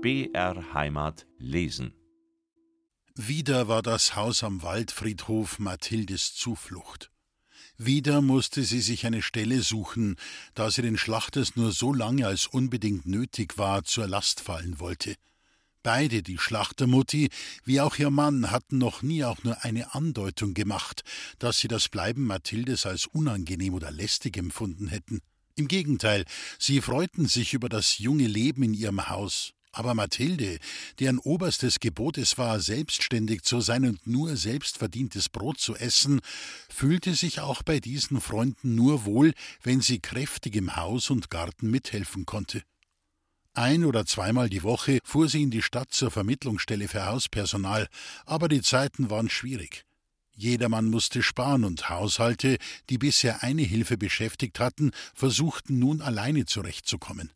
BR Heimat lesen. Wieder war das Haus am Waldfriedhof Mathildes Zuflucht. Wieder musste sie sich eine Stelle suchen, da sie den Schlachters nur so lange als unbedingt nötig war zur Last fallen wollte. Beide, die Schlachtermutti wie auch ihr Mann, hatten noch nie auch nur eine Andeutung gemacht, dass sie das Bleiben Mathildes als unangenehm oder lästig empfunden hätten. Im Gegenteil, sie freuten sich über das junge Leben in ihrem Haus, aber Mathilde, deren oberstes Gebot es war, selbstständig zu sein und nur selbstverdientes Brot zu essen, fühlte sich auch bei diesen Freunden nur wohl, wenn sie kräftig im Haus und Garten mithelfen konnte. Ein oder zweimal die Woche fuhr sie in die Stadt zur Vermittlungsstelle für Hauspersonal, aber die Zeiten waren schwierig. Jedermann musste sparen und Haushalte, die bisher eine Hilfe beschäftigt hatten, versuchten nun alleine zurechtzukommen.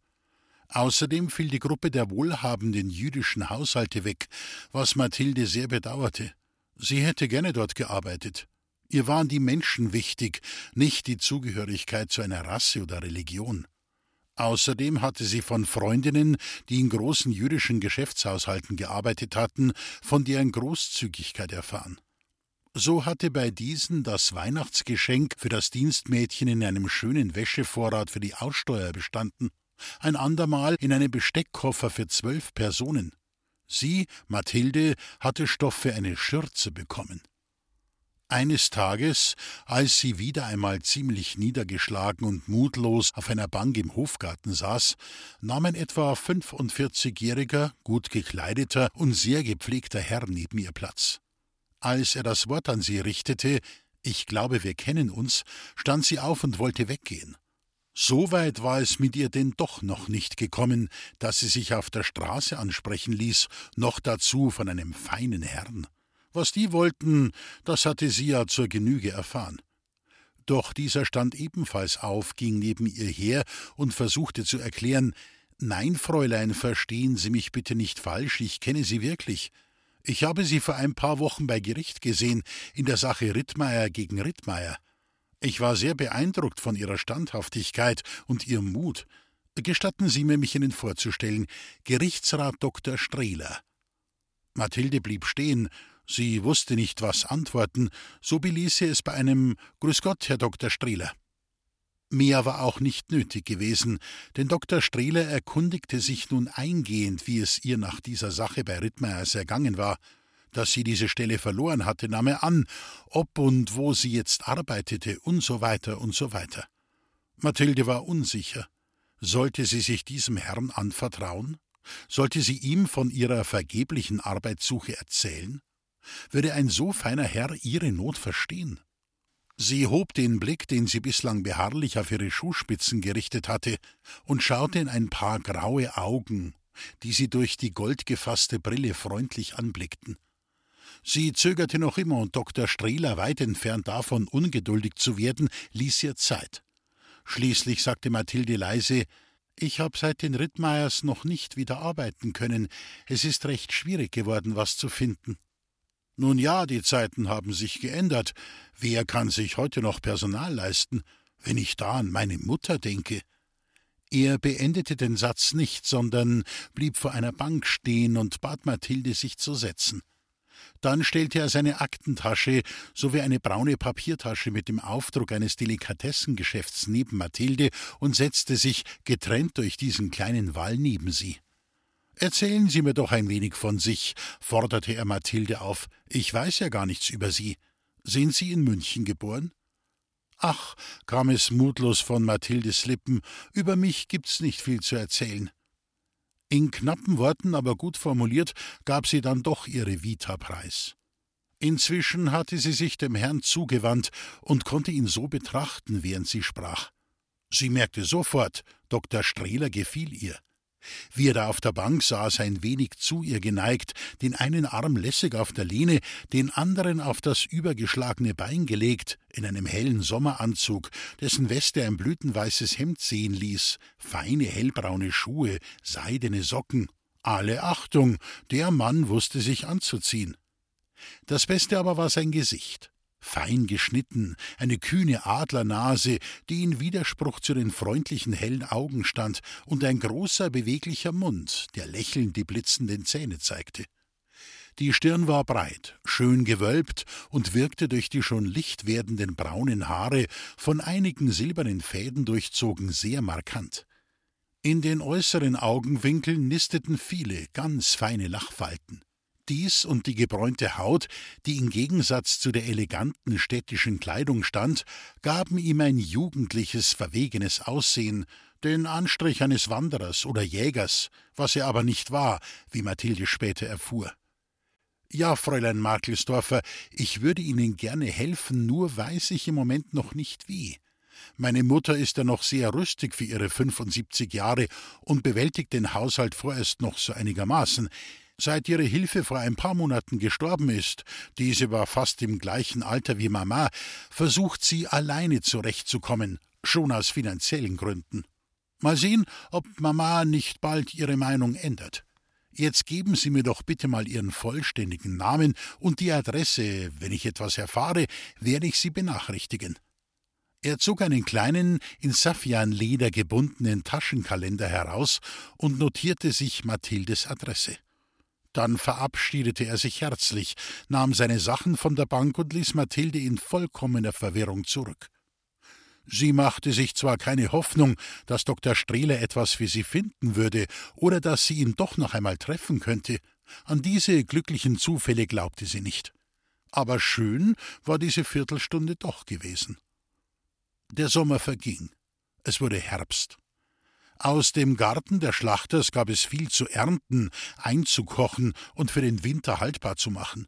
Außerdem fiel die Gruppe der wohlhabenden jüdischen Haushalte weg, was Mathilde sehr bedauerte. Sie hätte gerne dort gearbeitet. Ihr waren die Menschen wichtig, nicht die Zugehörigkeit zu einer Rasse oder Religion. Außerdem hatte sie von Freundinnen, die in großen jüdischen Geschäftshaushalten gearbeitet hatten, von deren Großzügigkeit erfahren. So hatte bei diesen das Weihnachtsgeschenk für das Dienstmädchen in einem schönen Wäschevorrat für die Aussteuer bestanden ein andermal in einem Besteckkoffer für zwölf Personen. Sie, Mathilde, hatte Stoff für eine Schürze bekommen. Eines Tages, als sie wieder einmal ziemlich niedergeschlagen und mutlos auf einer Bank im Hofgarten saß, nahm ein etwa 45-jähriger, gut gekleideter und sehr gepflegter Herr neben ihr Platz. Als er das Wort an sie richtete, ich glaube, wir kennen uns, stand sie auf und wollte weggehen. So weit war es mit ihr denn doch noch nicht gekommen, dass sie sich auf der Straße ansprechen ließ, noch dazu von einem feinen Herrn. Was die wollten, das hatte sie ja zur Genüge erfahren. Doch dieser stand ebenfalls auf, ging neben ihr her und versuchte zu erklären Nein, Fräulein, verstehen Sie mich bitte nicht falsch, ich kenne Sie wirklich. Ich habe Sie vor ein paar Wochen bei Gericht gesehen, in der Sache Rittmeier gegen Rittmeier. Ich war sehr beeindruckt von Ihrer Standhaftigkeit und Ihrem Mut. Gestatten Sie mir, mich Ihnen vorzustellen. Gerichtsrat Dr. Strehler. Mathilde blieb stehen. Sie wusste nicht, was antworten. So beließ sie es bei einem Grüß Gott, Herr Dr. Strehler. Mehr war auch nicht nötig gewesen, denn Dr. Strehler erkundigte sich nun eingehend, wie es ihr nach dieser Sache bei Rittmeiers ergangen war. Dass sie diese Stelle verloren hatte, nahm er an, ob und wo sie jetzt arbeitete und so weiter und so weiter. Mathilde war unsicher. Sollte sie sich diesem Herrn anvertrauen? Sollte sie ihm von ihrer vergeblichen Arbeitssuche erzählen? Würde ein so feiner Herr ihre Not verstehen? Sie hob den Blick, den sie bislang beharrlich auf ihre Schuhspitzen gerichtet hatte, und schaute in ein paar graue Augen, die sie durch die goldgefasste Brille freundlich anblickten. Sie zögerte noch immer, und Dr. Strehler, weit entfernt davon, ungeduldig zu werden, ließ ihr Zeit. Schließlich sagte Mathilde leise Ich habe seit den Rittmeiers noch nicht wieder arbeiten können. Es ist recht schwierig geworden, was zu finden. Nun ja, die Zeiten haben sich geändert. Wer kann sich heute noch Personal leisten? Wenn ich da an meine Mutter denke. Er beendete den Satz nicht, sondern blieb vor einer Bank stehen und bat Mathilde, sich zu setzen. Dann stellte er seine Aktentasche sowie eine braune Papiertasche mit dem Aufdruck eines Delikatessengeschäfts neben Mathilde und setzte sich, getrennt durch diesen kleinen Wall, neben sie. Erzählen Sie mir doch ein wenig von sich, forderte er Mathilde auf. Ich weiß ja gar nichts über Sie. Sind Sie in München geboren? Ach, kam es mutlos von Mathildes Lippen, über mich gibt's nicht viel zu erzählen. In knappen Worten, aber gut formuliert, gab sie dann doch ihre Vita preis. Inzwischen hatte sie sich dem Herrn zugewandt und konnte ihn so betrachten, während sie sprach. Sie merkte sofort, Dr. Strehler gefiel ihr. Wie er da auf der Bank saß, ein wenig zu ihr geneigt, den einen Arm lässig auf der Lehne, den anderen auf das übergeschlagene Bein gelegt, in einem hellen Sommeranzug, dessen Weste ein blütenweißes Hemd sehen ließ, feine hellbraune Schuhe, seidene Socken. Alle Achtung, der Mann wusste sich anzuziehen. Das Beste aber war sein Gesicht. Fein geschnitten, eine kühne Adlernase, die in Widerspruch zu den freundlichen hellen Augen stand, und ein großer, beweglicher Mund, der lächelnd die blitzenden Zähne zeigte. Die Stirn war breit, schön gewölbt und wirkte durch die schon licht werdenden braunen Haare, von einigen silbernen Fäden durchzogen, sehr markant. In den äußeren Augenwinkeln nisteten viele ganz feine Lachfalten. Dies und die gebräunte Haut, die im Gegensatz zu der eleganten städtischen Kleidung stand, gaben ihm ein jugendliches, verwegenes Aussehen, den Anstrich eines Wanderers oder Jägers, was er aber nicht war, wie Mathilde später erfuhr. Ja, Fräulein Markelsdorfer, ich würde Ihnen gerne helfen, nur weiß ich im Moment noch nicht wie. Meine Mutter ist ja noch sehr rüstig für ihre 75 Jahre und bewältigt den Haushalt vorerst noch so einigermaßen. Seit ihre Hilfe vor ein paar Monaten gestorben ist, diese war fast im gleichen Alter wie Mama, versucht sie alleine zurechtzukommen, schon aus finanziellen Gründen. Mal sehen, ob Mama nicht bald ihre Meinung ändert. Jetzt geben Sie mir doch bitte mal Ihren vollständigen Namen und die Adresse. Wenn ich etwas erfahre, werde ich Sie benachrichtigen. Er zog einen kleinen, in Saffianleder gebundenen Taschenkalender heraus und notierte sich Mathildes Adresse. Dann verabschiedete er sich herzlich, nahm seine Sachen von der Bank und ließ Mathilde in vollkommener Verwirrung zurück. Sie machte sich zwar keine Hoffnung, dass Dr. Strehler etwas für sie finden würde oder dass sie ihn doch noch einmal treffen könnte. An diese glücklichen Zufälle glaubte sie nicht. Aber schön war diese Viertelstunde doch gewesen. Der Sommer verging. Es wurde Herbst. Aus dem Garten der Schlachters gab es viel zu ernten, einzukochen und für den Winter haltbar zu machen.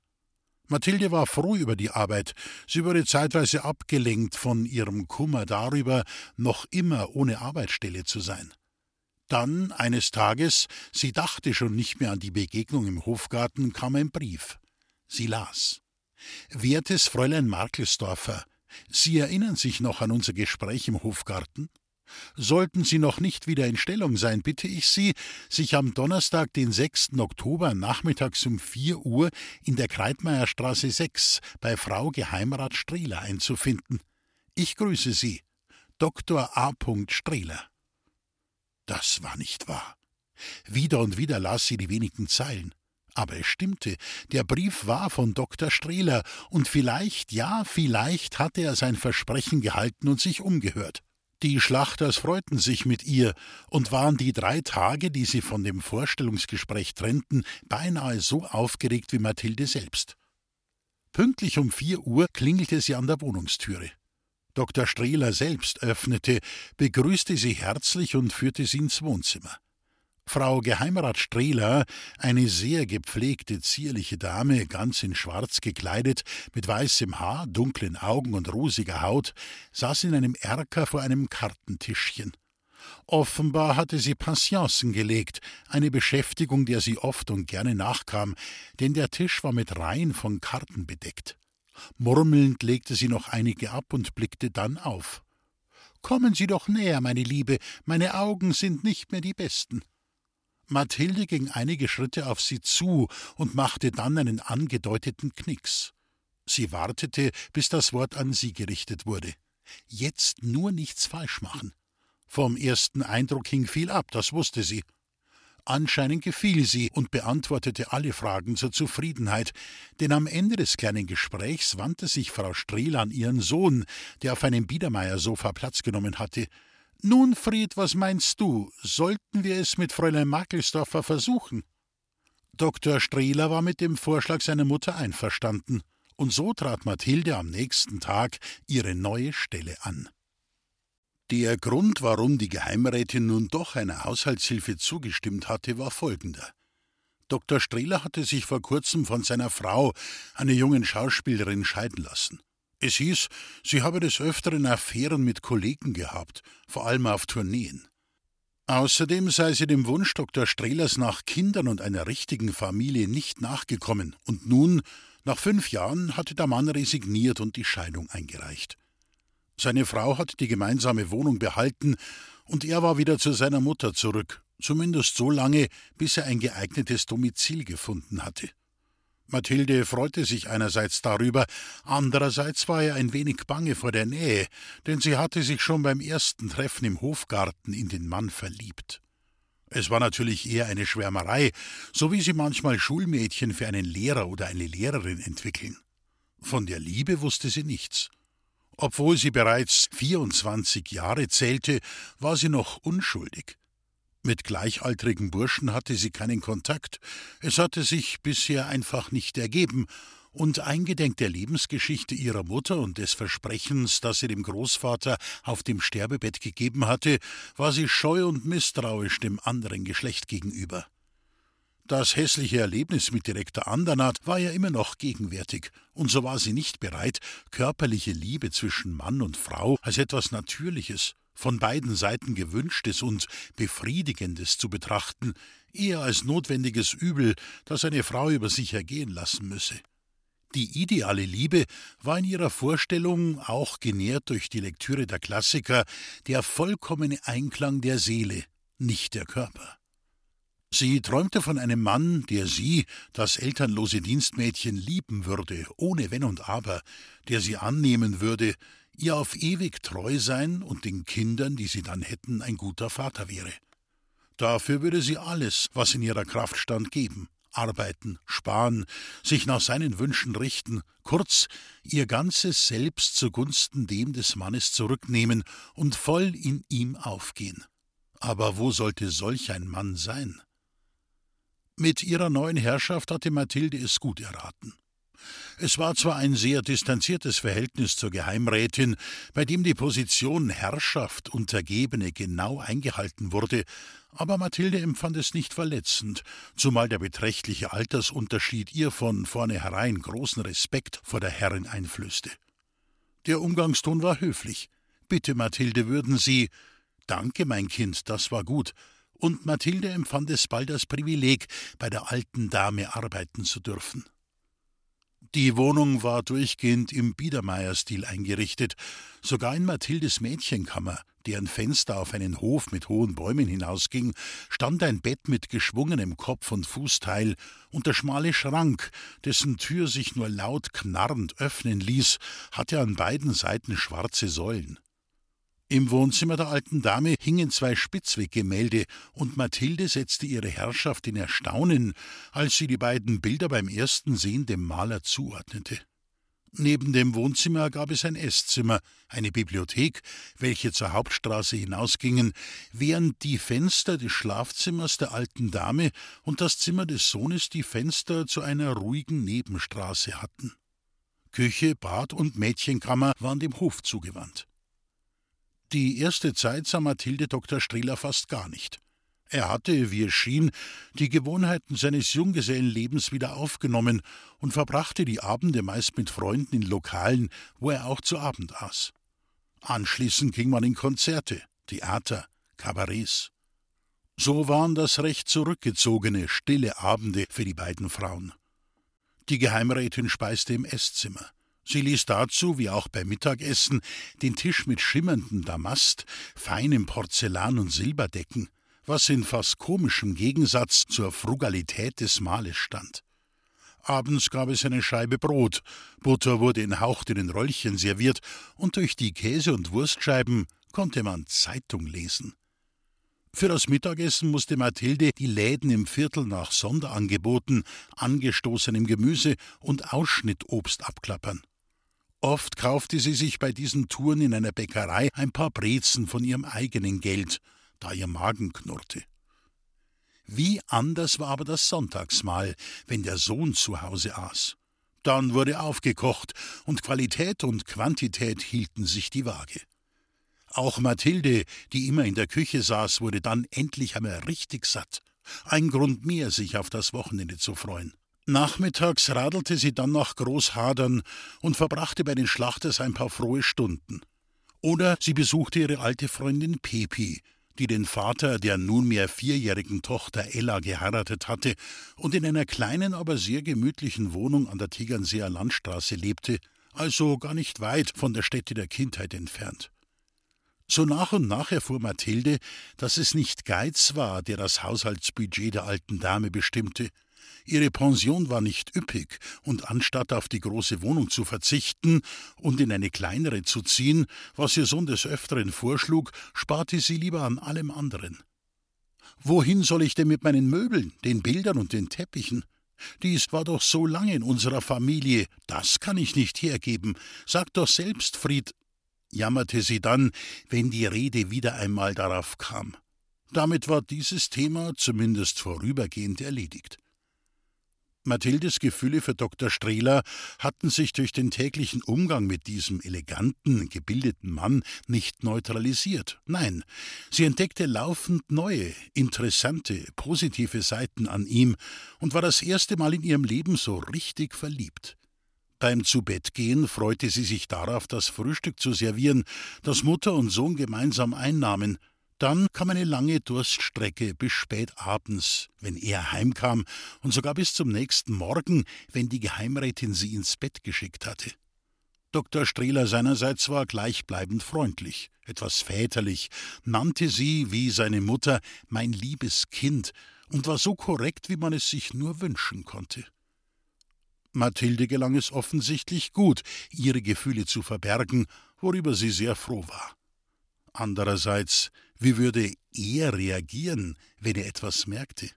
Mathilde war froh über die Arbeit. Sie wurde zeitweise abgelenkt von ihrem Kummer darüber, noch immer ohne Arbeitsstelle zu sein. Dann, eines Tages, sie dachte schon nicht mehr an die Begegnung im Hofgarten, kam ein Brief. Sie las. Wertes Fräulein Markelsdorfer, Sie erinnern sich noch an unser Gespräch im Hofgarten? Sollten Sie noch nicht wieder in Stellung sein, bitte ich Sie, sich am Donnerstag, den 6. Oktober nachmittags um 4 Uhr in der Kreitmeierstraße 6 bei Frau Geheimrat Strehler einzufinden. Ich grüße Sie, Dr. A. Strehler. Das war nicht wahr. Wieder und wieder las sie die wenigen Zeilen. Aber es stimmte, der Brief war von Dr. Strehler, und vielleicht, ja, vielleicht hatte er sein Versprechen gehalten und sich umgehört. Die Schlachters freuten sich mit ihr und waren die drei Tage, die sie von dem Vorstellungsgespräch trennten, beinahe so aufgeregt wie Mathilde selbst. Pünktlich um vier Uhr klingelte sie an der Wohnungstüre. Dr. Strehler selbst öffnete, begrüßte sie herzlich und führte sie ins Wohnzimmer. Frau Geheimrat Strehler, eine sehr gepflegte, zierliche Dame, ganz in Schwarz gekleidet, mit weißem Haar, dunklen Augen und rosiger Haut, saß in einem Erker vor einem Kartentischchen. Offenbar hatte sie Patienzen gelegt, eine Beschäftigung, der sie oft und gerne nachkam, denn der Tisch war mit Reihen von Karten bedeckt. Murmelnd legte sie noch einige ab und blickte dann auf. Kommen Sie doch näher, meine Liebe, meine Augen sind nicht mehr die besten. Mathilde ging einige Schritte auf sie zu und machte dann einen angedeuteten Knicks. Sie wartete, bis das Wort an sie gerichtet wurde. Jetzt nur nichts falsch machen. Vom ersten Eindruck hing viel ab, das wusste sie. Anscheinend gefiel sie und beantwortete alle Fragen zur Zufriedenheit, denn am Ende des kleinen Gesprächs wandte sich Frau Strehl an ihren Sohn, der auf einem Biedermeiersofa Platz genommen hatte. Nun, Fried, was meinst du? Sollten wir es mit Fräulein Makelsdorfer versuchen? Dr. Strehler war mit dem Vorschlag seiner Mutter einverstanden, und so trat Mathilde am nächsten Tag ihre neue Stelle an. Der Grund, warum die Geheimrätin nun doch einer Haushaltshilfe zugestimmt hatte, war folgender. Dr. Strehler hatte sich vor kurzem von seiner Frau, einer jungen Schauspielerin, scheiden lassen. Es hieß, sie habe des Öfteren Affären mit Kollegen gehabt, vor allem auf Tourneen. Außerdem sei sie dem Wunsch Dr. Strehlers nach Kindern und einer richtigen Familie nicht nachgekommen, und nun, nach fünf Jahren, hatte der Mann resigniert und die Scheidung eingereicht. Seine Frau hatte die gemeinsame Wohnung behalten, und er war wieder zu seiner Mutter zurück, zumindest so lange, bis er ein geeignetes Domizil gefunden hatte. Mathilde freute sich einerseits darüber, andererseits war er ein wenig bange vor der Nähe, denn sie hatte sich schon beim ersten Treffen im Hofgarten in den Mann verliebt. Es war natürlich eher eine Schwärmerei, so wie sie manchmal Schulmädchen für einen Lehrer oder eine Lehrerin entwickeln. Von der Liebe wusste sie nichts. Obwohl sie bereits 24 Jahre zählte, war sie noch unschuldig. Mit gleichaltrigen Burschen hatte sie keinen Kontakt, es hatte sich bisher einfach nicht ergeben, und eingedenk der Lebensgeschichte ihrer Mutter und des Versprechens, das sie dem Großvater auf dem Sterbebett gegeben hatte, war sie scheu und misstrauisch dem anderen Geschlecht gegenüber. Das hässliche Erlebnis mit Direktor Andernath war ja immer noch gegenwärtig, und so war sie nicht bereit, körperliche Liebe zwischen Mann und Frau als etwas Natürliches, von beiden Seiten gewünschtes und befriedigendes zu betrachten, eher als notwendiges Übel, das eine Frau über sich ergehen lassen müsse. Die ideale Liebe war in ihrer Vorstellung, auch genährt durch die Lektüre der Klassiker, der vollkommene Einklang der Seele, nicht der Körper. Sie träumte von einem Mann, der sie, das elternlose Dienstmädchen, lieben würde, ohne Wenn und Aber, der sie annehmen würde, ihr auf ewig treu sein und den Kindern, die sie dann hätten, ein guter Vater wäre. Dafür würde sie alles, was in ihrer Kraft stand, geben, arbeiten, sparen, sich nach seinen Wünschen richten, kurz ihr ganzes Selbst zugunsten dem des Mannes zurücknehmen und voll in ihm aufgehen. Aber wo sollte solch ein Mann sein? Mit ihrer neuen Herrschaft hatte Mathilde es gut erraten. Es war zwar ein sehr distanziertes Verhältnis zur Geheimrätin, bei dem die Position Herrschaft Untergebene genau eingehalten wurde, aber Mathilde empfand es nicht verletzend, zumal der beträchtliche Altersunterschied ihr von vornherein großen Respekt vor der Herrin einflößte. Der Umgangston war höflich. Bitte, Mathilde, würden Sie. Danke, mein Kind, das war gut und Mathilde empfand es bald als Privileg, bei der alten Dame arbeiten zu dürfen. Die Wohnung war durchgehend im Biedermeierstil eingerichtet, sogar in Mathildes Mädchenkammer, deren Fenster auf einen Hof mit hohen Bäumen hinausging, stand ein Bett mit geschwungenem Kopf und Fußteil und der schmale Schrank, dessen Tür sich nur laut knarrend öffnen ließ, hatte an beiden Seiten schwarze Säulen. Im Wohnzimmer der alten Dame hingen zwei Spitzweggemälde, und Mathilde setzte ihre Herrschaft in Erstaunen, als sie die beiden Bilder beim ersten Sehen dem Maler zuordnete. Neben dem Wohnzimmer gab es ein Esszimmer, eine Bibliothek, welche zur Hauptstraße hinausgingen, während die Fenster des Schlafzimmers der alten Dame und das Zimmer des Sohnes die Fenster zu einer ruhigen Nebenstraße hatten. Küche, Bad und Mädchenkammer waren dem Hof zugewandt. Die erste Zeit sah Mathilde Dr. Strehler fast gar nicht. Er hatte, wie es schien, die Gewohnheiten seines Junggesellenlebens wieder aufgenommen und verbrachte die Abende meist mit Freunden in Lokalen, wo er auch zu Abend aß. Anschließend ging man in Konzerte, Theater, Kabarets. So waren das recht zurückgezogene, stille Abende für die beiden Frauen. Die Geheimrätin speiste im Esszimmer. Sie ließ dazu, wie auch beim Mittagessen, den Tisch mit schimmerndem Damast, feinem Porzellan und Silber decken, was in fast komischem Gegensatz zur Frugalität des Mahles stand. Abends gab es eine Scheibe Brot, Butter wurde in hauchdünnen Röllchen serviert, und durch die Käse- und Wurstscheiben konnte man Zeitung lesen. Für das Mittagessen musste Mathilde die Läden im Viertel nach Sonderangeboten, angestoßenem Gemüse und Ausschnittobst abklappern. Oft kaufte sie sich bei diesen Touren in einer Bäckerei ein paar Brezen von ihrem eigenen Geld, da ihr Magen knurrte. Wie anders war aber das Sonntagsmahl, wenn der Sohn zu Hause aß. Dann wurde aufgekocht, und Qualität und Quantität hielten sich die Waage. Auch Mathilde, die immer in der Küche saß, wurde dann endlich einmal richtig satt. Ein Grund mehr, sich auf das Wochenende zu freuen. Nachmittags radelte sie dann nach Großhadern und verbrachte bei den Schlachters ein paar frohe Stunden. Oder sie besuchte ihre alte Freundin Pepi, die den Vater der nunmehr vierjährigen Tochter Ella geheiratet hatte und in einer kleinen, aber sehr gemütlichen Wohnung an der Tegernseer Landstraße lebte, also gar nicht weit von der Stätte der Kindheit entfernt. So nach und nach erfuhr Mathilde, dass es nicht Geiz war, der das Haushaltsbudget der alten Dame bestimmte, Ihre Pension war nicht üppig, und anstatt auf die große Wohnung zu verzichten und in eine kleinere zu ziehen, was ihr Sohn des Öfteren vorschlug, sparte sie lieber an allem anderen. Wohin soll ich denn mit meinen Möbeln, den Bildern und den Teppichen? Dies war doch so lange in unserer Familie, das kann ich nicht hergeben. Sag doch selbst, Fried, jammerte sie dann, wenn die Rede wieder einmal darauf kam. Damit war dieses Thema zumindest vorübergehend erledigt. Mathildes Gefühle für Dr. Strehler hatten sich durch den täglichen Umgang mit diesem eleganten, gebildeten Mann nicht neutralisiert. Nein, sie entdeckte laufend neue, interessante, positive Seiten an ihm und war das erste Mal in ihrem Leben so richtig verliebt. Beim Zubettgehen freute sie sich darauf, das Frühstück zu servieren, das Mutter und Sohn gemeinsam einnahmen – dann kam eine lange Durststrecke bis spät abends, wenn er heimkam, und sogar bis zum nächsten Morgen, wenn die Geheimrätin sie ins Bett geschickt hatte. Dr. Strehler seinerseits war gleichbleibend freundlich, etwas väterlich, nannte sie, wie seine Mutter, mein liebes Kind und war so korrekt, wie man es sich nur wünschen konnte. Mathilde gelang es offensichtlich gut, ihre Gefühle zu verbergen, worüber sie sehr froh war. Andererseits, wie würde er reagieren, wenn er etwas merkte?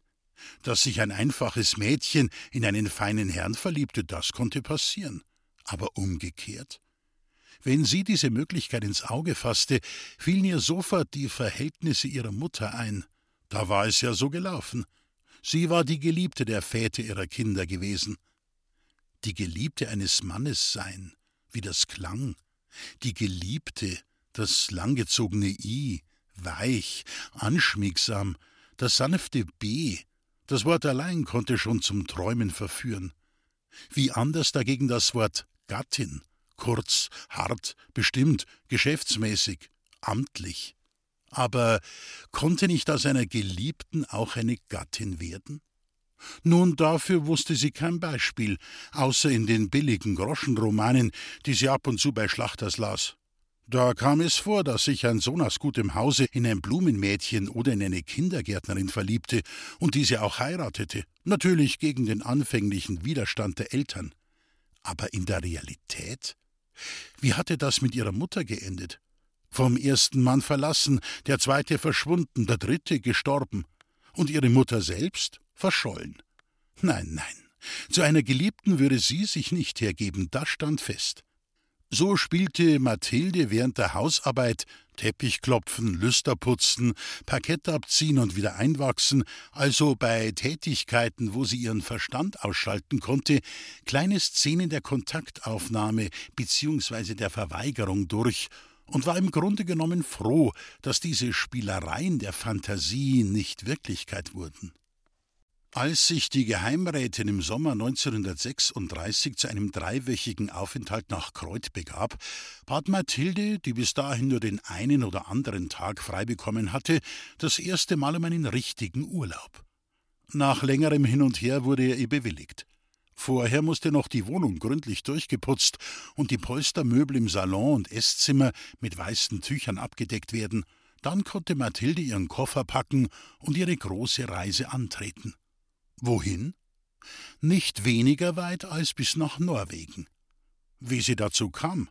Dass sich ein einfaches Mädchen in einen feinen Herrn verliebte, das konnte passieren. Aber umgekehrt? Wenn sie diese Möglichkeit ins Auge fasste, fielen ihr sofort die Verhältnisse ihrer Mutter ein. Da war es ja so gelaufen. Sie war die Geliebte der Väter ihrer Kinder gewesen. Die Geliebte eines Mannes sein, wie das klang. Die Geliebte, das langgezogene I, weich, anschmiegsam, das sanfte B, das Wort allein konnte schon zum Träumen verführen. Wie anders dagegen das Wort Gattin, kurz, hart, bestimmt, geschäftsmäßig, amtlich. Aber konnte nicht aus einer Geliebten auch eine Gattin werden? Nun, dafür wusste sie kein Beispiel, außer in den billigen Groschenromanen, die sie ab und zu bei Schlachters las. Da kam es vor, dass sich ein Sohn aus gutem Hause in ein Blumenmädchen oder in eine Kindergärtnerin verliebte und diese auch heiratete, natürlich gegen den anfänglichen Widerstand der Eltern. Aber in der Realität? Wie hatte das mit ihrer Mutter geendet? Vom ersten Mann verlassen, der zweite verschwunden, der dritte gestorben. Und ihre Mutter selbst verschollen. Nein, nein, zu einer Geliebten würde sie sich nicht hergeben, das stand fest. So spielte Mathilde während der Hausarbeit Teppichklopfen, Lüsterputzen, Parkett abziehen und wieder einwachsen, also bei Tätigkeiten, wo sie ihren Verstand ausschalten konnte, kleine Szenen der Kontaktaufnahme bzw. der Verweigerung durch und war im Grunde genommen froh, dass diese Spielereien der Fantasie nicht Wirklichkeit wurden. Als sich die Geheimrätin im Sommer 1936 zu einem dreiwöchigen Aufenthalt nach Kreuth begab, bat Mathilde, die bis dahin nur den einen oder anderen Tag frei bekommen hatte, das erste Mal um einen richtigen Urlaub. Nach längerem Hin und Her wurde er ihr bewilligt. Vorher musste noch die Wohnung gründlich durchgeputzt und die Polstermöbel im Salon und Esszimmer mit weißen Tüchern abgedeckt werden. Dann konnte Mathilde ihren Koffer packen und ihre große Reise antreten. Wohin? Nicht weniger weit als bis nach Norwegen. Wie sie dazu kam?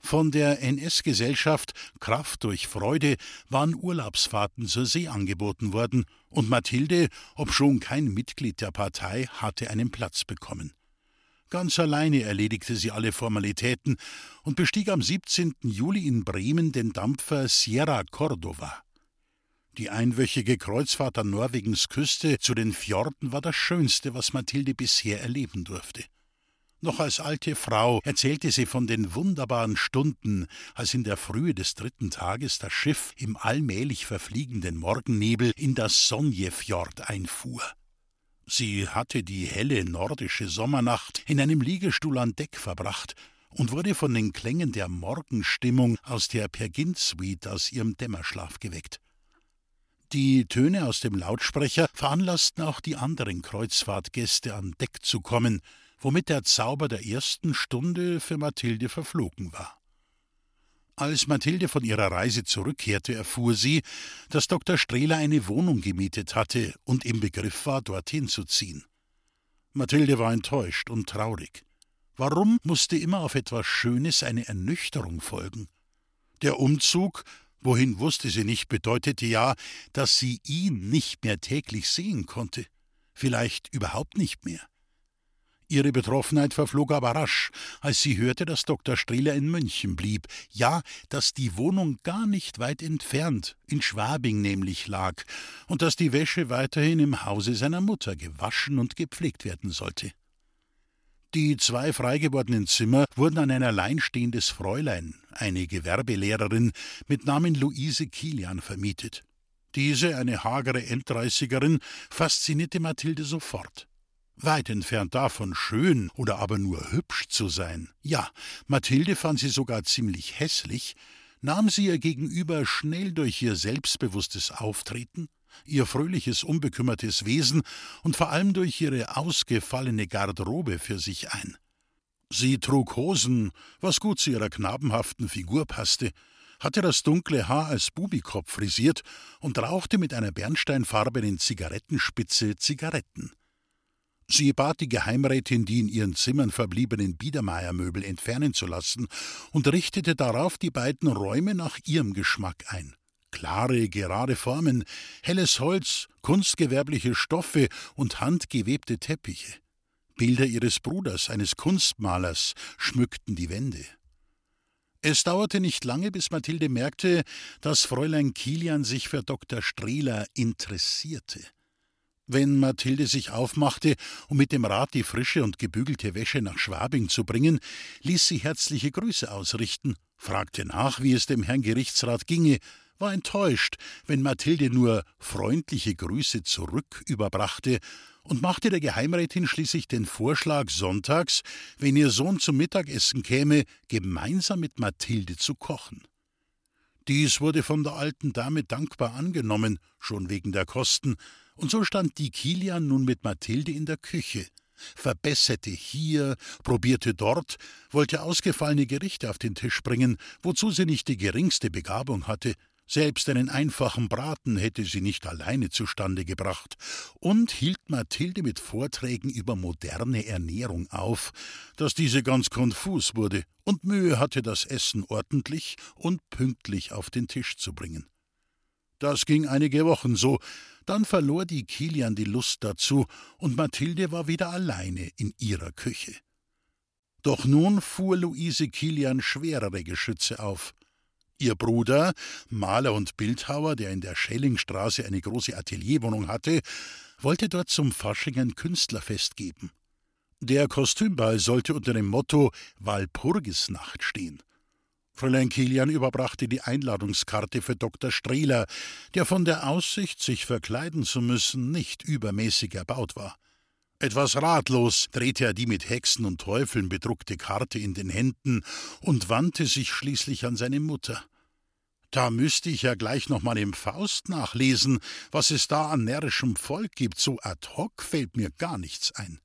Von der NS-Gesellschaft Kraft durch Freude waren Urlaubsfahrten zur See angeboten worden, und Mathilde, obschon kein Mitglied der Partei, hatte einen Platz bekommen. Ganz alleine erledigte sie alle Formalitäten und bestieg am 17. Juli in Bremen den Dampfer Sierra Cordova. Die einwöchige Kreuzfahrt an Norwegens Küste zu den Fjorden war das Schönste, was Mathilde bisher erleben durfte. Noch als alte Frau erzählte sie von den wunderbaren Stunden, als in der Frühe des dritten Tages das Schiff im allmählich verfliegenden Morgennebel in das Sonjefjord einfuhr. Sie hatte die helle nordische Sommernacht in einem Liegestuhl an Deck verbracht und wurde von den Klängen der Morgenstimmung aus der Pergint-Suite aus ihrem Dämmerschlaf geweckt. Die Töne aus dem Lautsprecher veranlassten auch die anderen Kreuzfahrtgäste an Deck zu kommen, womit der Zauber der ersten Stunde für Mathilde verflogen war. Als Mathilde von ihrer Reise zurückkehrte, erfuhr sie, dass Dr. Strehler eine Wohnung gemietet hatte und im Begriff war, dorthin zu ziehen. Mathilde war enttäuscht und traurig. Warum musste immer auf etwas Schönes eine Ernüchterung folgen? Der Umzug, wohin wusste sie nicht, bedeutete ja, dass sie ihn nicht mehr täglich sehen konnte, vielleicht überhaupt nicht mehr. Ihre Betroffenheit verflog aber rasch, als sie hörte, dass Dr. Strehler in München blieb, ja, dass die Wohnung gar nicht weit entfernt, in Schwabing nämlich lag, und dass die Wäsche weiterhin im Hause seiner Mutter gewaschen und gepflegt werden sollte. Die zwei freigewordenen Zimmer wurden an ein alleinstehendes Fräulein, eine Gewerbelehrerin mit Namen Luise Kilian, vermietet. Diese, eine hagere Enddreißigerin, faszinierte Mathilde sofort. Weit entfernt davon, schön oder aber nur hübsch zu sein. Ja, Mathilde fand sie sogar ziemlich hässlich, nahm sie ihr gegenüber schnell durch ihr selbstbewusstes Auftreten, ihr fröhliches, unbekümmertes Wesen und vor allem durch ihre ausgefallene Garderobe für sich ein. Sie trug Hosen, was gut zu ihrer knabenhaften Figur passte, hatte das dunkle Haar als Bubikopf frisiert und rauchte mit einer bernsteinfarbenen Zigarettenspitze Zigaretten. Sie bat die Geheimrätin, die in ihren Zimmern verbliebenen Biedermeiermöbel entfernen zu lassen, und richtete darauf die beiden Räume nach ihrem Geschmack ein. Klare, gerade Formen, helles Holz, kunstgewerbliche Stoffe und handgewebte Teppiche. Bilder ihres Bruders, eines Kunstmalers, schmückten die Wände. Es dauerte nicht lange, bis Mathilde merkte, dass Fräulein Kilian sich für Dr. Strehler interessierte. Wenn Mathilde sich aufmachte, um mit dem Rat die frische und gebügelte Wäsche nach Schwabing zu bringen, ließ sie herzliche Grüße ausrichten, fragte nach, wie es dem Herrn Gerichtsrat ginge, war enttäuscht, wenn Mathilde nur freundliche Grüße zurück überbrachte und machte der Geheimrätin schließlich den Vorschlag, sonntags, wenn ihr Sohn zum Mittagessen käme, gemeinsam mit Mathilde zu kochen. Dies wurde von der alten Dame dankbar angenommen, schon wegen der Kosten, und so stand die Kilian nun mit Mathilde in der Küche, verbesserte hier, probierte dort, wollte ausgefallene Gerichte auf den Tisch bringen, wozu sie nicht die geringste Begabung hatte, selbst einen einfachen Braten hätte sie nicht alleine zustande gebracht und hielt Mathilde mit Vorträgen über moderne Ernährung auf, dass diese ganz konfus wurde und Mühe hatte, das Essen ordentlich und pünktlich auf den Tisch zu bringen. Das ging einige Wochen so, dann verlor die Kilian die Lust dazu, und Mathilde war wieder alleine in ihrer Küche. Doch nun fuhr Luise Kilian schwerere Geschütze auf. Ihr Bruder, Maler und Bildhauer, der in der Schellingstraße eine große Atelierwohnung hatte, wollte dort zum Fasching ein Künstlerfest geben. Der Kostümball sollte unter dem Motto Walpurgisnacht stehen. Fräulein Kilian überbrachte die Einladungskarte für Dr. Strehler, der von der Aussicht, sich verkleiden zu müssen, nicht übermäßig erbaut war. Etwas ratlos drehte er die mit Hexen und Teufeln bedruckte Karte in den Händen und wandte sich schließlich an seine Mutter. Da müsste ich ja gleich noch mal im Faust nachlesen, was es da an närrischem Volk gibt. So ad hoc fällt mir gar nichts ein.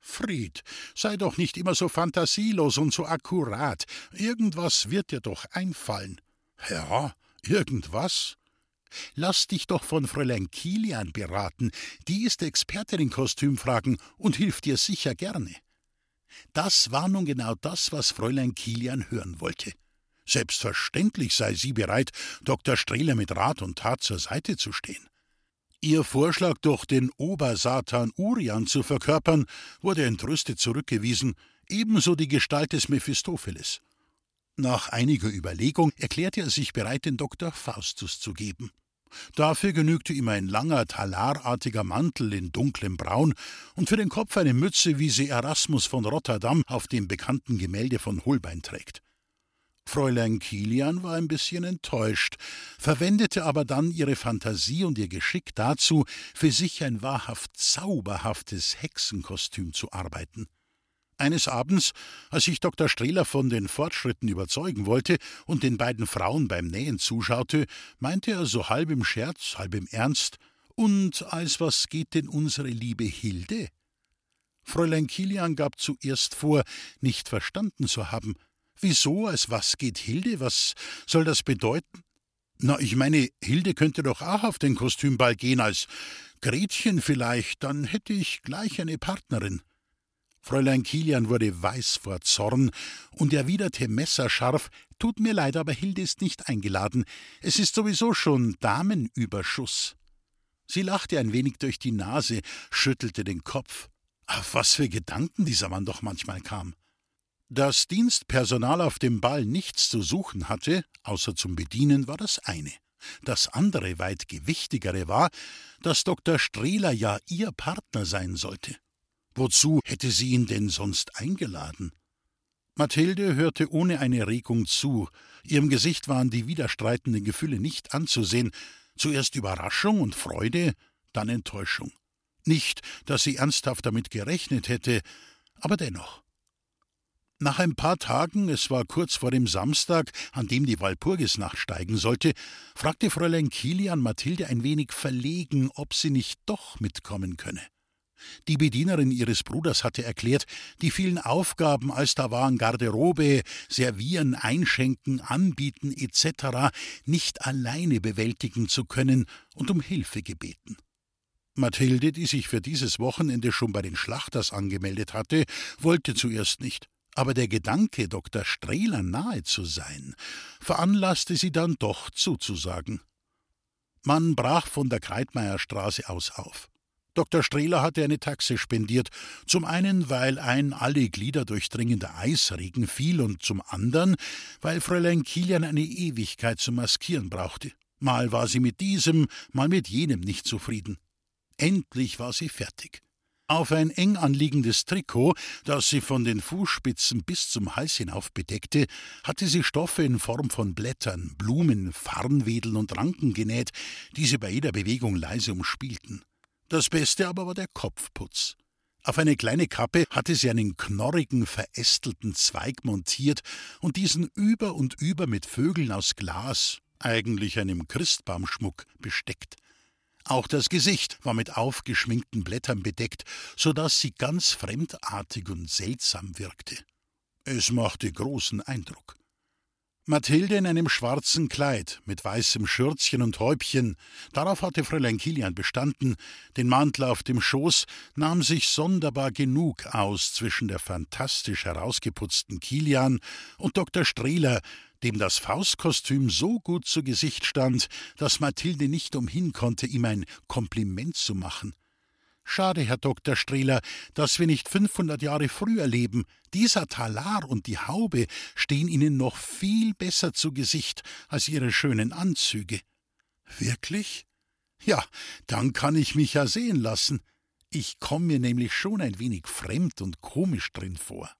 Fried, sei doch nicht immer so fantasielos und so akkurat. Irgendwas wird dir doch einfallen. Ja, irgendwas? Lass dich doch von Fräulein Kilian beraten, die ist Expertin in Kostümfragen und hilft dir sicher gerne. Das war nun genau das, was Fräulein Kilian hören wollte. Selbstverständlich sei sie bereit, Dr. Strehler mit Rat und Tat zur Seite zu stehen. Ihr Vorschlag, durch den Obersatan Urian zu verkörpern, wurde entrüstet zurückgewiesen, ebenso die Gestalt des Mephistopheles. Nach einiger Überlegung erklärte er sich bereit, den Dr. Faustus zu geben. Dafür genügte ihm ein langer, talarartiger Mantel in dunklem Braun und für den Kopf eine Mütze, wie sie Erasmus von Rotterdam auf dem bekannten Gemälde von Holbein trägt. Fräulein Kilian war ein bisschen enttäuscht, verwendete aber dann ihre Fantasie und ihr Geschick dazu, für sich ein wahrhaft zauberhaftes Hexenkostüm zu arbeiten. Eines Abends, als sich Dr. Strehler von den Fortschritten überzeugen wollte und den beiden Frauen beim Nähen zuschaute, meinte er so halb im Scherz, halb im Ernst: Und als was geht denn unsere liebe Hilde? Fräulein Kilian gab zuerst vor, nicht verstanden zu haben. Wieso, als was geht Hilde? Was soll das bedeuten? Na, ich meine, Hilde könnte doch auch auf den Kostümball gehen als Gretchen vielleicht, dann hätte ich gleich eine Partnerin. Fräulein Kilian wurde weiß vor Zorn und erwiderte messerscharf: Tut mir leid, aber Hilde ist nicht eingeladen. Es ist sowieso schon Damenüberschuss. Sie lachte ein wenig durch die Nase, schüttelte den Kopf. Auf was für Gedanken dieser Mann doch manchmal kam. Dass Dienstpersonal auf dem Ball nichts zu suchen hatte, außer zum Bedienen, war das eine. Das andere, weit gewichtigere war, dass Dr. Strehler ja ihr Partner sein sollte. Wozu hätte sie ihn denn sonst eingeladen? Mathilde hörte ohne eine Regung zu. Ihrem Gesicht waren die widerstreitenden Gefühle nicht anzusehen. Zuerst Überraschung und Freude, dann Enttäuschung. Nicht, dass sie ernsthaft damit gerechnet hätte, aber dennoch. Nach ein paar Tagen, es war kurz vor dem Samstag, an dem die Walpurgisnacht steigen sollte, fragte Fräulein Kilian Mathilde ein wenig verlegen, ob sie nicht doch mitkommen könne. Die Bedienerin ihres Bruders hatte erklärt, die vielen Aufgaben, als da waren Garderobe, Servieren, Einschenken, Anbieten etc., nicht alleine bewältigen zu können und um Hilfe gebeten. Mathilde, die sich für dieses Wochenende schon bei den Schlachters angemeldet hatte, wollte zuerst nicht, aber der Gedanke, Dr. Strehler nahe zu sein, veranlasste sie dann doch zuzusagen. Man brach von der Kreitmeierstraße aus auf. Dr. Strehler hatte eine Taxe spendiert, zum einen, weil ein alle Glieder durchdringender Eisregen fiel und zum anderen, weil Fräulein Kilian eine Ewigkeit zu maskieren brauchte. Mal war sie mit diesem, mal mit jenem nicht zufrieden. Endlich war sie fertig. Auf ein eng anliegendes Trikot, das sie von den Fußspitzen bis zum Hals hinauf bedeckte, hatte sie Stoffe in Form von Blättern, Blumen, Farnwedeln und Ranken genäht, die sie bei jeder Bewegung leise umspielten. Das Beste aber war der Kopfputz. Auf eine kleine Kappe hatte sie einen knorrigen, verästelten Zweig montiert und diesen über und über mit Vögeln aus Glas, eigentlich einem Christbaumschmuck, besteckt. Auch das Gesicht war mit aufgeschminkten Blättern bedeckt, so dass sie ganz fremdartig und seltsam wirkte. Es machte großen Eindruck. Mathilde in einem schwarzen Kleid mit weißem Schürzchen und Häubchen, darauf hatte Fräulein Kilian bestanden, den Mantel auf dem Schoß, nahm sich sonderbar genug aus zwischen der fantastisch herausgeputzten Kilian und Dr. Strehler, dem das Faustkostüm so gut zu Gesicht stand, dass Mathilde nicht umhin konnte, ihm ein Kompliment zu machen. Schade, Herr Dr. Strehler, dass wir nicht 500 Jahre früher leben. Dieser Talar und die Haube stehen Ihnen noch viel besser zu Gesicht als Ihre schönen Anzüge. Wirklich? Ja, dann kann ich mich ja sehen lassen. Ich komme mir nämlich schon ein wenig fremd und komisch drin vor.